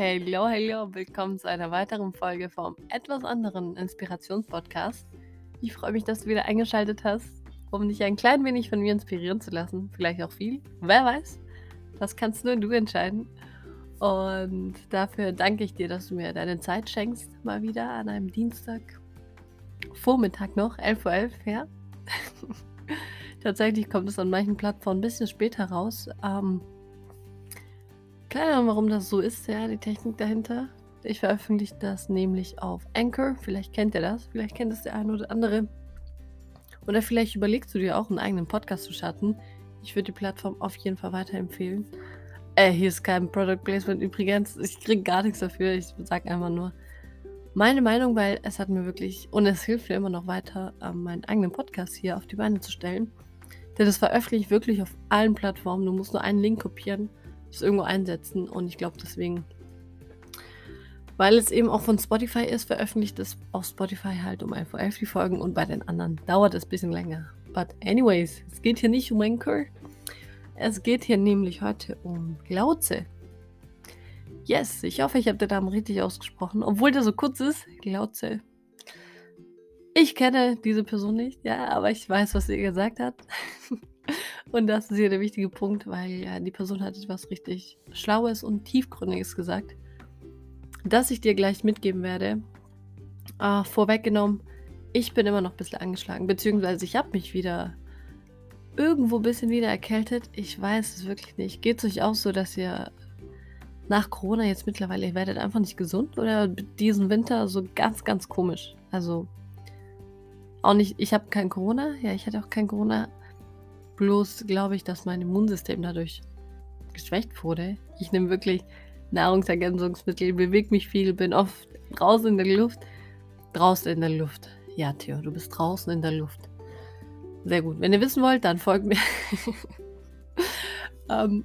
Hello, hello, willkommen zu einer weiteren Folge vom etwas anderen Inspirationspodcast. Ich freue mich, dass du wieder eingeschaltet hast, um dich ein klein wenig von mir inspirieren zu lassen. Vielleicht auch viel, wer weiß. Das kannst nur du entscheiden. Und dafür danke ich dir, dass du mir deine Zeit schenkst, mal wieder an einem Dienstag. Vormittag noch, 11.11 Uhr, 11, ja. Tatsächlich kommt es an manchen Plattformen ein bisschen später raus. Ähm, keine Ahnung, warum das so ist, ja, die Technik dahinter. Ich veröffentliche das nämlich auf Anchor. Vielleicht kennt ihr das, vielleicht kennt es der eine oder andere. Oder vielleicht überlegst du dir auch einen eigenen Podcast zu starten. Ich würde die Plattform auf jeden Fall weiterempfehlen. Äh, hier ist kein Product Placement übrigens. Ich kriege gar nichts dafür. Ich sage einfach nur meine Meinung, weil es hat mir wirklich, und es hilft mir immer noch weiter, ähm, meinen eigenen Podcast hier auf die Beine zu stellen. Denn das veröffentliche ich wirklich auf allen Plattformen. Du musst nur einen Link kopieren das irgendwo einsetzen. Und ich glaube deswegen, weil es eben auch von Spotify ist, veröffentlicht es auf Spotify halt um 11.11 Uhr die Folgen und bei den anderen dauert es ein bisschen länger. But anyways, es geht hier nicht um Anchor. Es geht hier nämlich heute um Glauze. Yes, ich hoffe, ich habe den Namen richtig ausgesprochen, obwohl der so kurz ist. Glauze. Ich kenne diese Person nicht, ja, aber ich weiß, was sie gesagt hat. Und das ist hier der wichtige Punkt, weil ja, die Person hat etwas richtig Schlaues und Tiefgründiges gesagt, das ich dir gleich mitgeben werde. Äh, vorweggenommen, ich bin immer noch ein bisschen angeschlagen, beziehungsweise ich habe mich wieder irgendwo ein bisschen wieder erkältet. Ich weiß es wirklich nicht. Geht es euch auch so, dass ihr nach Corona jetzt mittlerweile, ihr werdet einfach nicht gesund oder diesen Winter so ganz, ganz komisch? Also auch nicht, ich habe kein Corona, ja, ich hatte auch kein Corona, Bloß glaube ich, dass mein Immunsystem dadurch geschwächt wurde. Ich nehme wirklich Nahrungsergänzungsmittel, bewege mich viel, bin oft draußen in der Luft. Draußen in der Luft. Ja, Theo, du bist draußen in der Luft. Sehr gut. Wenn ihr wissen wollt, dann folgt mir. ähm,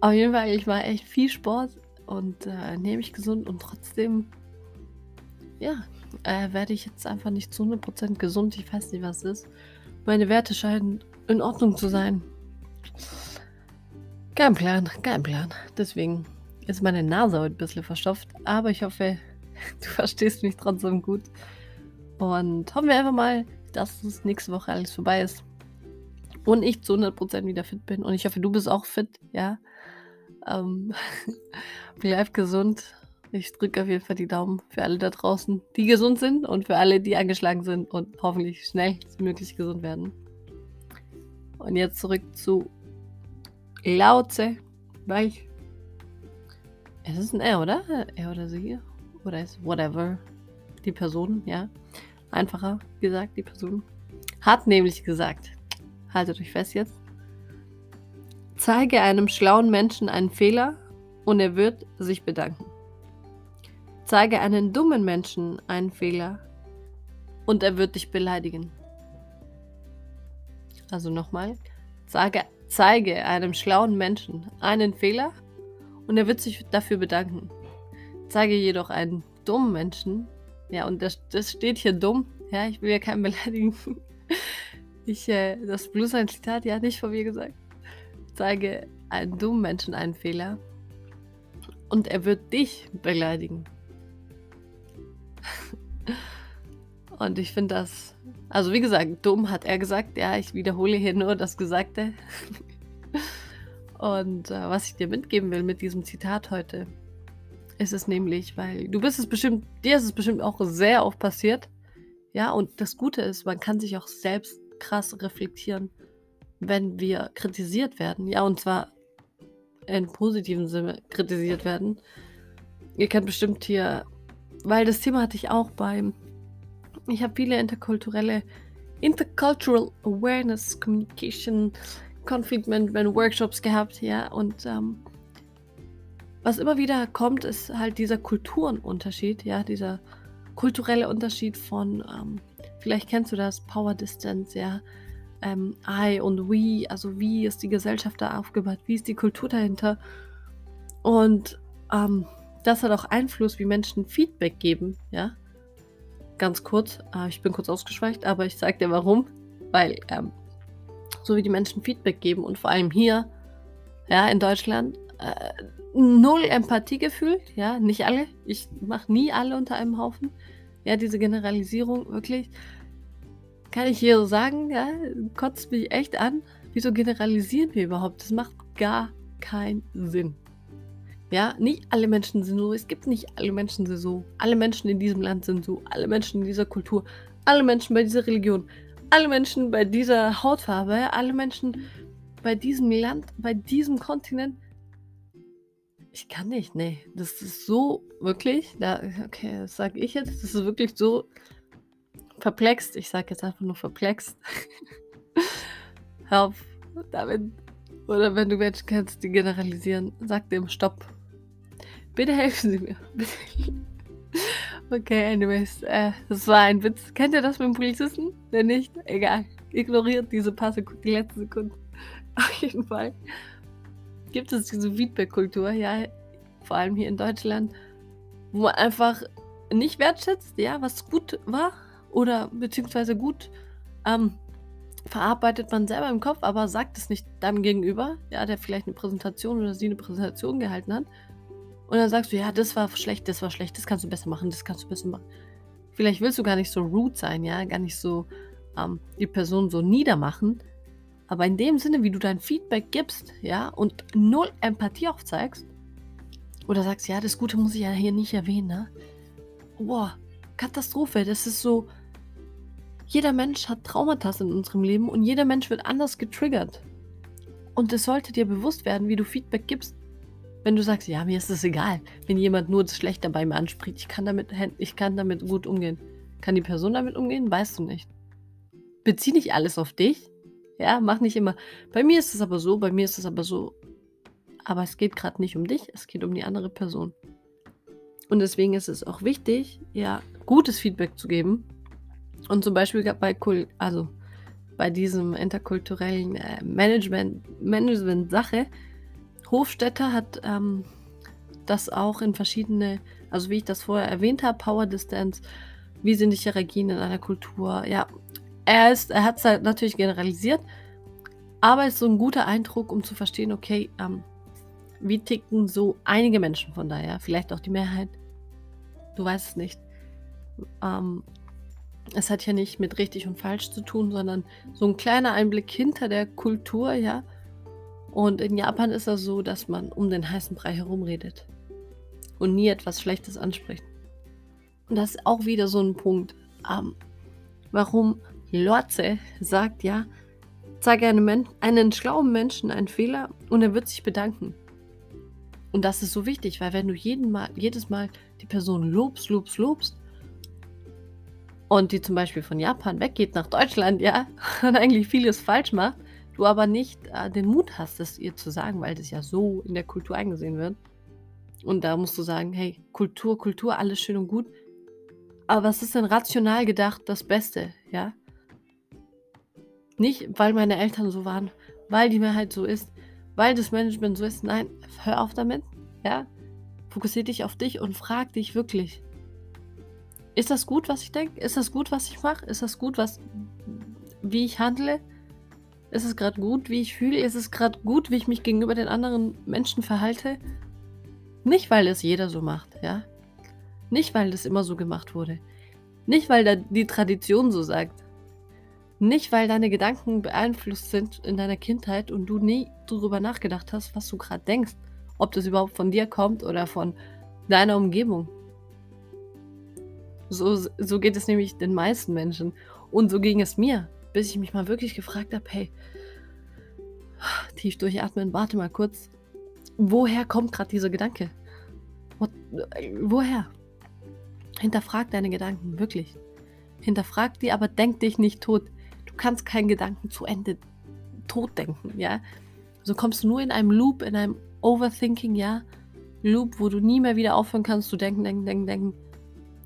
auf jeden Fall, ich mache echt viel Sport und äh, nehme mich gesund und trotzdem, ja, äh, werde ich jetzt einfach nicht zu 100% gesund. Ich weiß nicht, was es ist. Meine Werte scheinen in Ordnung zu sein. Kein Plan, kein Plan. Deswegen ist meine Nase heute ein bisschen verstopft. Aber ich hoffe, du verstehst mich trotzdem gut. Und hoffen wir einfach mal, dass es nächste Woche alles vorbei ist. Und ich zu 100% wieder fit bin. Und ich hoffe, du bist auch fit, ja. Ähm, bleib gesund. Ich drücke auf jeden Fall die Daumen für alle da draußen, die gesund sind und für alle, die angeschlagen sind und hoffentlich schnellstmöglich gesund werden. Und jetzt zurück zu Lauze. Weil es ist ein R, oder? Er oder sie. Oder ist whatever. Die Person, ja. Einfacher gesagt, die Person. Hat nämlich gesagt, haltet euch fest jetzt. Zeige einem schlauen Menschen einen Fehler und er wird sich bedanken. Zeige einen dummen Menschen einen Fehler und er wird dich beleidigen. Also nochmal. Sage, zeige einem schlauen Menschen einen Fehler und er wird sich dafür bedanken. Zeige jedoch einen dummen Menschen, ja, und das, das steht hier dumm, ja, ich will ja keinen beleidigen. Ich, äh, das Blues ein Zitat, ja, nicht von mir gesagt. Zeige einem dummen Menschen einen Fehler und er wird dich beleidigen. und ich finde das also wie gesagt, dumm hat er gesagt. Ja, ich wiederhole hier nur das Gesagte. Und äh, was ich dir mitgeben will mit diesem Zitat heute, ist es nämlich, weil du bist es bestimmt, dir ist es bestimmt auch sehr oft passiert. Ja, und das Gute ist, man kann sich auch selbst krass reflektieren, wenn wir kritisiert werden. Ja, und zwar in positiven Sinne kritisiert werden. Ihr kennt bestimmt hier, weil das Thema hatte ich auch beim ich habe viele interkulturelle, Intercultural Awareness, Communication, Conflict Management Workshops gehabt, ja, und ähm, was immer wieder kommt, ist halt dieser Kulturenunterschied, ja, dieser kulturelle Unterschied von, ähm, vielleicht kennst du das, Power Distance, ja, ähm, I und we, also wie ist die Gesellschaft da aufgebaut, wie ist die Kultur dahinter? Und ähm, das hat auch Einfluss, wie Menschen Feedback geben, ja, ganz kurz, äh, ich bin kurz ausgeschweicht, aber ich sage dir warum. Weil, ähm, so wie die Menschen Feedback geben und vor allem hier, ja, in Deutschland, äh, null Empathie gefühlt, ja, nicht alle. Ich mache nie alle unter einem Haufen. Ja, diese Generalisierung, wirklich, kann ich hier so sagen, ja, kotzt mich echt an. Wieso generalisieren wir überhaupt? Das macht gar keinen Sinn. Ja, nicht alle Menschen sind so. Es gibt nicht alle Menschen sind so. Alle Menschen in diesem Land sind so. Alle Menschen in dieser Kultur. Alle Menschen bei dieser Religion. Alle Menschen bei dieser Hautfarbe. Alle Menschen bei diesem Land, bei diesem Kontinent. Ich kann nicht, nee. Das ist so wirklich, da, okay, das sage ich jetzt, das ist wirklich so verplext. Ich sage jetzt einfach nur verplext. Hör auf damit. Oder wenn du Menschen kennst, die generalisieren, sag dem Stopp. Bitte helfen Sie mir. okay, anyways, äh, das war ein Witz. Kennt ihr das mit dem Polizisten? Wenn nicht, egal. Ignoriert diese paar Sekunden, die letzten Sekunden. Auf jeden Fall gibt es diese Feedback-Kultur, ja, vor allem hier in Deutschland, wo man einfach nicht wertschätzt, ja, was gut war oder beziehungsweise gut ähm, verarbeitet man selber im Kopf, aber sagt es nicht dann gegenüber, ja, der vielleicht eine Präsentation oder sie eine Präsentation gehalten hat. Und dann sagst du, ja, das war schlecht, das war schlecht, das kannst du besser machen, das kannst du besser machen. Vielleicht willst du gar nicht so rude sein, ja, gar nicht so ähm, die Person so niedermachen, aber in dem Sinne, wie du dein Feedback gibst, ja, und null Empathie aufzeigst, oder sagst, ja, das Gute muss ich ja hier nicht erwähnen, ne? Boah, Katastrophe. Das ist so. Jeder Mensch hat Traumata in unserem Leben und jeder Mensch wird anders getriggert. Und es sollte dir bewusst werden, wie du Feedback gibst. Wenn du sagst, ja, mir ist es egal, wenn jemand nur das Schlechte bei mir anspricht, ich kann damit, ich kann damit gut umgehen. Kann die Person damit umgehen? Weißt du nicht. Bezieh nicht alles auf dich. Ja, mach nicht immer, bei mir ist es aber so, bei mir ist es aber so. Aber es geht gerade nicht um dich, es geht um die andere Person. Und deswegen ist es auch wichtig, ja, gutes Feedback zu geben. Und zum Beispiel bei, also bei diesem interkulturellen äh, Management, Management-Sache, Hofstetter hat ähm, das auch in verschiedene, also wie ich das vorher erwähnt habe, Power Distance, wie sind die Hierarchien in einer Kultur, ja, er, er hat es halt natürlich generalisiert, aber es ist so ein guter Eindruck, um zu verstehen, okay, ähm, wie ticken so einige Menschen von daher, vielleicht auch die Mehrheit. Du weißt es nicht. Ähm, es hat ja nicht mit richtig und falsch zu tun, sondern so ein kleiner Einblick hinter der Kultur, ja. Und in Japan ist das so, dass man um den heißen Brei herumredet und nie etwas Schlechtes anspricht. Und das ist auch wieder so ein Punkt, ähm, warum Lorze sagt ja, zeige einem, einen schlauen Menschen einen Fehler und er wird sich bedanken. Und das ist so wichtig, weil wenn du jeden Mal, jedes Mal die Person lobst, lobst, lobst und die zum Beispiel von Japan weggeht nach Deutschland, ja, und eigentlich vieles falsch macht, du aber nicht äh, den Mut hast, es ihr zu sagen, weil das ja so in der Kultur eingesehen wird. Und da musst du sagen, hey, Kultur, Kultur, alles schön und gut. Aber was ist denn rational gedacht das Beste, ja? Nicht, weil meine Eltern so waren, weil die Mehrheit so ist, weil das Management so ist. Nein, hör auf damit. Ja? Fokussier dich auf dich und frag dich wirklich. Ist das gut, was ich denke? Ist das gut, was ich mache? Ist das gut, was, wie ich handle? Ist es gerade gut, wie ich fühle? Ist es gerade gut, wie ich mich gegenüber den anderen Menschen verhalte? Nicht, weil es jeder so macht, ja? Nicht, weil das immer so gemacht wurde. Nicht, weil da die Tradition so sagt. Nicht, weil deine Gedanken beeinflusst sind in deiner Kindheit und du nie darüber nachgedacht hast, was du gerade denkst. Ob das überhaupt von dir kommt oder von deiner Umgebung. So, so geht es nämlich den meisten Menschen. Und so ging es mir, bis ich mich mal wirklich gefragt habe, hey, tief durchatmen, warte mal kurz. Woher kommt gerade dieser Gedanke? What, woher? Hinterfrag deine Gedanken, wirklich. Hinterfrag die, aber denk dich nicht tot kannst keinen Gedanken zu Ende tot denken, ja. So kommst du nur in einem Loop, in einem Overthinking, ja. Loop, wo du nie mehr wieder aufhören kannst zu denken, denken, denken, denken.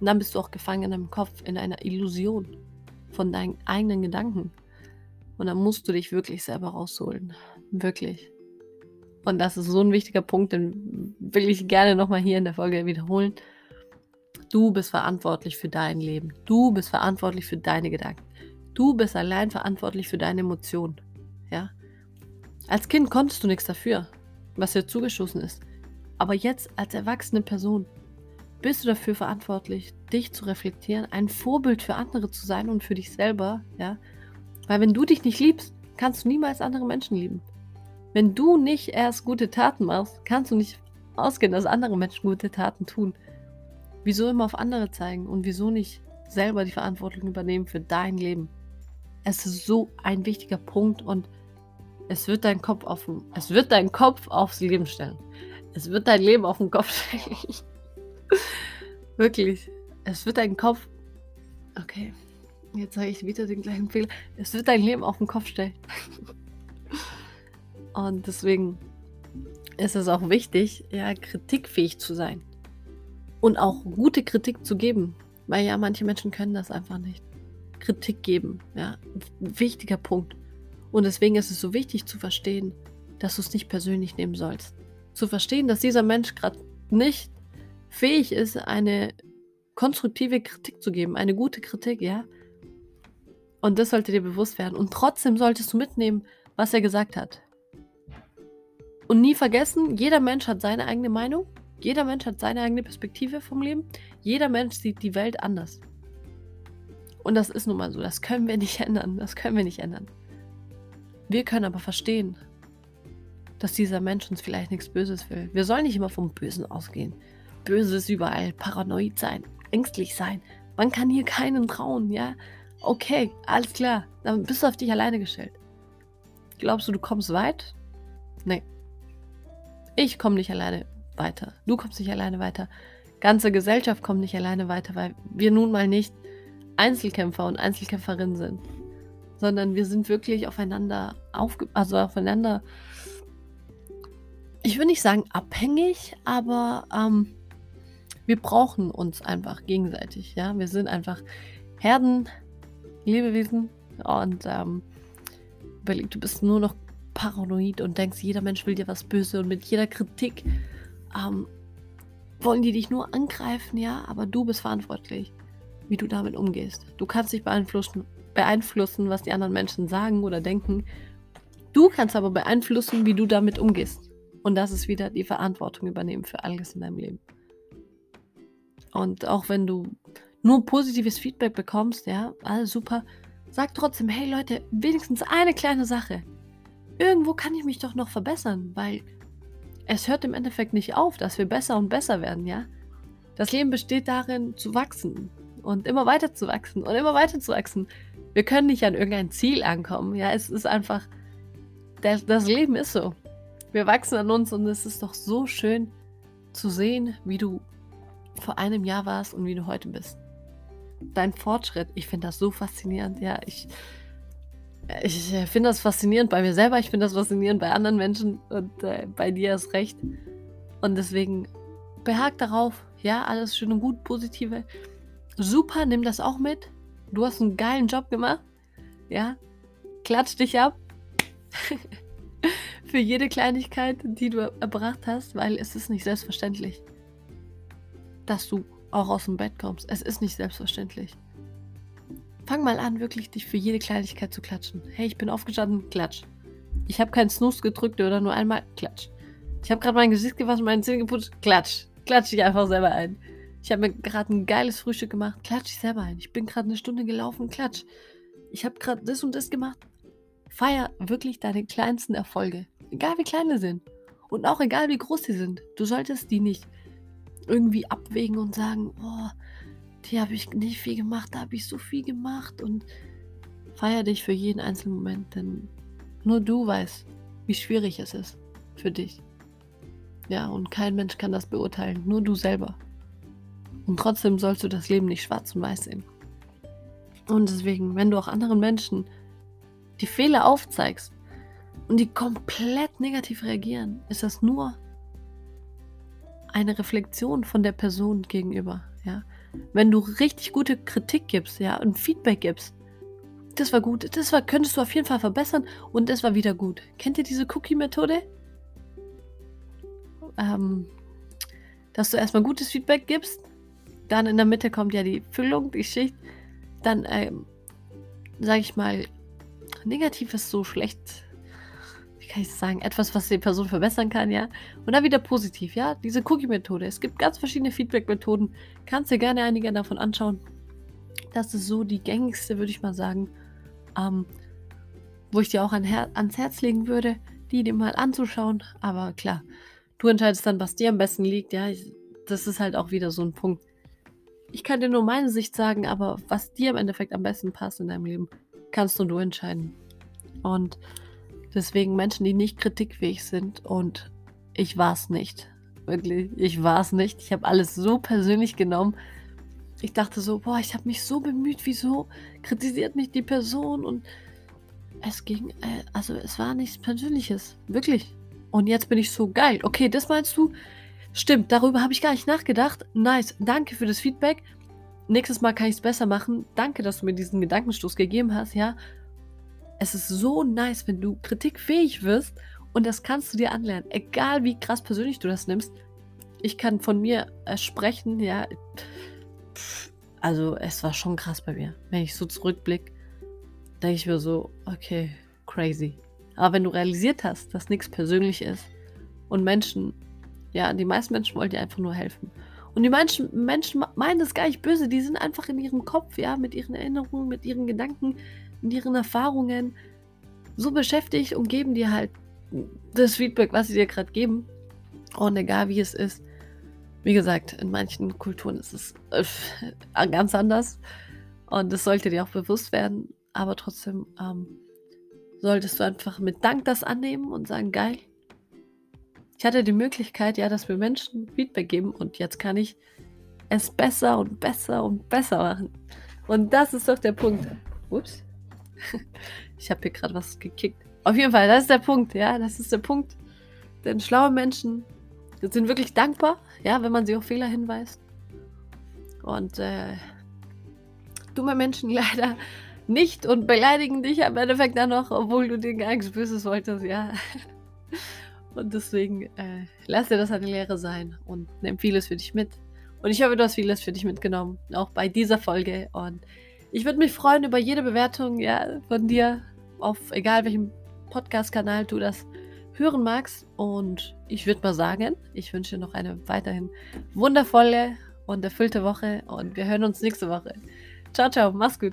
Und dann bist du auch gefangen in deinem Kopf, in einer Illusion von deinen eigenen Gedanken. Und dann musst du dich wirklich selber rausholen. Wirklich. Und das ist so ein wichtiger Punkt, den will ich gerne nochmal hier in der Folge wiederholen. Du bist verantwortlich für dein Leben. Du bist verantwortlich für deine Gedanken. Du bist allein verantwortlich für deine Emotionen. Ja? Als Kind konntest du nichts dafür. was dir zugeschossen ist. Aber jetzt als erwachsene Person bist du dafür verantwortlich, dich zu reflektieren, ein Vorbild für andere zu sein und für dich selber, ja? Weil wenn du dich nicht liebst, kannst du niemals andere Menschen lieben. Wenn du nicht erst gute Taten machst, kannst du nicht ausgehen, dass andere Menschen gute Taten tun. Wieso immer auf andere zeigen und wieso nicht selber die Verantwortung übernehmen für dein Leben? Es ist so ein wichtiger Punkt und es wird dein Kopf auf, es wird deinen Kopf aufs Leben stellen. Es wird dein Leben auf den Kopf stellen. Wirklich. Es wird dein Kopf. Okay. Jetzt sage ich wieder den gleichen Fehler. Es wird dein Leben auf den Kopf stellen. Und deswegen ist es auch wichtig, ja, kritikfähig zu sein. Und auch gute Kritik zu geben. Weil ja, manche Menschen können das einfach nicht. Kritik geben, ja. Wichtiger Punkt. Und deswegen ist es so wichtig zu verstehen, dass du es nicht persönlich nehmen sollst. Zu verstehen, dass dieser Mensch gerade nicht fähig ist, eine konstruktive Kritik zu geben, eine gute Kritik, ja. Und das sollte dir bewusst werden. Und trotzdem solltest du mitnehmen, was er gesagt hat. Und nie vergessen, jeder Mensch hat seine eigene Meinung, jeder Mensch hat seine eigene Perspektive vom Leben, jeder Mensch sieht die Welt anders. Und das ist nun mal so, das können wir nicht ändern, das können wir nicht ändern. Wir können aber verstehen, dass dieser Mensch uns vielleicht nichts Böses will. Wir sollen nicht immer vom Bösen ausgehen. Böses überall, paranoid sein, ängstlich sein. Man kann hier keinen trauen, ja? Okay, alles klar. Dann bist du auf dich alleine gestellt. Glaubst du, du kommst weit? Nee. Ich komme nicht alleine weiter. Du kommst nicht alleine weiter. Ganze Gesellschaft kommt nicht alleine weiter, weil wir nun mal nicht Einzelkämpfer und Einzelkämpferinnen sind, sondern wir sind wirklich aufeinander aufge also aufeinander. Ich würde nicht sagen abhängig, aber ähm, wir brauchen uns einfach gegenseitig. Ja, wir sind einfach Herden, Lebewesen und ähm, überleg, du bist nur noch paranoid und denkst, jeder Mensch will dir was Böse und mit jeder Kritik ähm, wollen die dich nur angreifen, ja, aber du bist verantwortlich, wie du damit umgehst. Du kannst dich beeinflussen, beeinflussen, was die anderen Menschen sagen oder denken. Du kannst aber beeinflussen, wie du damit umgehst. Und das ist wieder die Verantwortung übernehmen für alles in deinem Leben. Und auch wenn du nur positives Feedback bekommst, ja, alles super, sag trotzdem, hey Leute, wenigstens eine kleine Sache. Irgendwo kann ich mich doch noch verbessern, weil es hört im Endeffekt nicht auf, dass wir besser und besser werden, ja. Das Leben besteht darin, zu wachsen und immer weiter zu wachsen und immer weiter zu wachsen. Wir können nicht an irgendein Ziel ankommen, ja. Es ist einfach, das, das Leben ist so. Wir wachsen an uns und es ist doch so schön zu sehen, wie du vor einem Jahr warst und wie du heute bist. Dein Fortschritt, ich finde das so faszinierend. Ja, ich, ich finde das faszinierend bei mir selber, ich finde das faszinierend bei anderen Menschen und äh, bei dir erst recht. Und deswegen behag darauf, ja, alles schön und gut, positive. Super, nimm das auch mit. Du hast einen geilen Job gemacht. Ja, klatsch dich ab. Für jede Kleinigkeit, die du erbracht hast, weil es ist nicht selbstverständlich dass du auch aus dem Bett kommst. Es ist nicht selbstverständlich. Fang mal an, wirklich dich für jede Kleinigkeit zu klatschen. Hey, ich bin aufgestanden, klatsch. Ich habe keinen Snooze gedrückt oder nur einmal, klatsch. Ich habe gerade mein Gesicht gewaschen, meine Zähne geputzt, klatsch. Klatsch dich einfach selber ein. Ich habe mir gerade ein geiles Frühstück gemacht, klatsch dich selber ein. Ich bin gerade eine Stunde gelaufen, klatsch. Ich habe gerade das und das gemacht. Feier wirklich deine kleinsten Erfolge. Egal wie klein sie sind. Und auch egal wie groß sie sind. Du solltest die nicht irgendwie abwägen und sagen, boah, die habe ich nicht viel gemacht, da habe ich so viel gemacht und feier dich für jeden einzelnen Moment, denn nur du weißt, wie schwierig es ist für dich. Ja, und kein Mensch kann das beurteilen, nur du selber. Und trotzdem sollst du das Leben nicht schwarz und weiß sehen. Und deswegen, wenn du auch anderen Menschen die Fehler aufzeigst und die komplett negativ reagieren, ist das nur eine Reflexion von der Person gegenüber, ja. Wenn du richtig gute Kritik gibst, ja, und Feedback gibst, das war gut, das war, könntest du auf jeden Fall verbessern und das war wieder gut. Kennt ihr diese Cookie-Methode? Ähm, dass du erstmal gutes Feedback gibst, dann in der Mitte kommt ja die Füllung, die Schicht, dann, ähm, sag ich mal, negativ ist so schlecht. Kann ich sagen, etwas, was die Person verbessern kann, ja. Und dann wieder positiv, ja. Diese Cookie-Methode. Es gibt ganz verschiedene Feedback-Methoden. Kannst dir gerne einige davon anschauen. Das ist so die gängigste, würde ich mal sagen. Ähm, wo ich dir auch an Her ans Herz legen würde, die dir mal anzuschauen. Aber klar, du entscheidest dann, was dir am besten liegt, ja. Ich, das ist halt auch wieder so ein Punkt. Ich kann dir nur meine Sicht sagen, aber was dir im Endeffekt am besten passt in deinem Leben, kannst nur du entscheiden. Und deswegen Menschen, die nicht kritikfähig sind und ich war es nicht. Wirklich, ich war es nicht. Ich habe alles so persönlich genommen. Ich dachte so, boah, ich habe mich so bemüht, wieso kritisiert mich die Person und es ging, äh, also es war nichts Persönliches, wirklich. Und jetzt bin ich so geil. Okay, das meinst du? Stimmt, darüber habe ich gar nicht nachgedacht. Nice, danke für das Feedback. Nächstes Mal kann ich es besser machen. Danke, dass du mir diesen Gedankenstoß gegeben hast, ja. Es ist so nice, wenn du kritikfähig wirst und das kannst du dir anlernen. Egal wie krass persönlich du das nimmst. Ich kann von mir äh, sprechen, ja. Also, es war schon krass bei mir. Wenn ich so zurückblicke, denke ich mir so, okay, crazy. Aber wenn du realisiert hast, dass nichts persönlich ist und Menschen ja, die meisten Menschen wollen dir einfach nur helfen. Und die Menschen, Menschen meinen das gar nicht böse, die sind einfach in ihrem Kopf, ja, mit ihren Erinnerungen, mit ihren Gedanken, mit ihren Erfahrungen so beschäftigt und geben dir halt das Feedback, was sie dir gerade geben. Und egal wie es ist, wie gesagt, in manchen Kulturen ist es äh, ganz anders. Und das sollte dir auch bewusst werden. Aber trotzdem ähm, solltest du einfach mit Dank das annehmen und sagen, geil, ich hatte die Möglichkeit, ja, dass wir Menschen Feedback geben und jetzt kann ich es besser und besser und besser machen. Und das ist doch der Punkt. Ups. Ich habe hier gerade was gekickt. Auf jeden Fall, das ist der Punkt, ja, das ist der Punkt. Denn schlaue Menschen sind wirklich dankbar, ja, wenn man sie auf Fehler hinweist. Und äh, dumme Menschen leider nicht und beleidigen dich am Endeffekt dann noch, obwohl du denen gar nichts Böses wolltest, ja. Und deswegen äh, lass dir das eine Lehre sein und nimm vieles für dich mit. Und ich hoffe, du hast vieles für dich mitgenommen, auch bei dieser Folge. Und ich würde mich freuen über jede Bewertung ja, von dir, auf egal welchem Podcast-Kanal du das hören magst. Und ich würde mal sagen, ich wünsche noch eine weiterhin wundervolle und erfüllte Woche und wir hören uns nächste Woche. Ciao, ciao, mach's gut.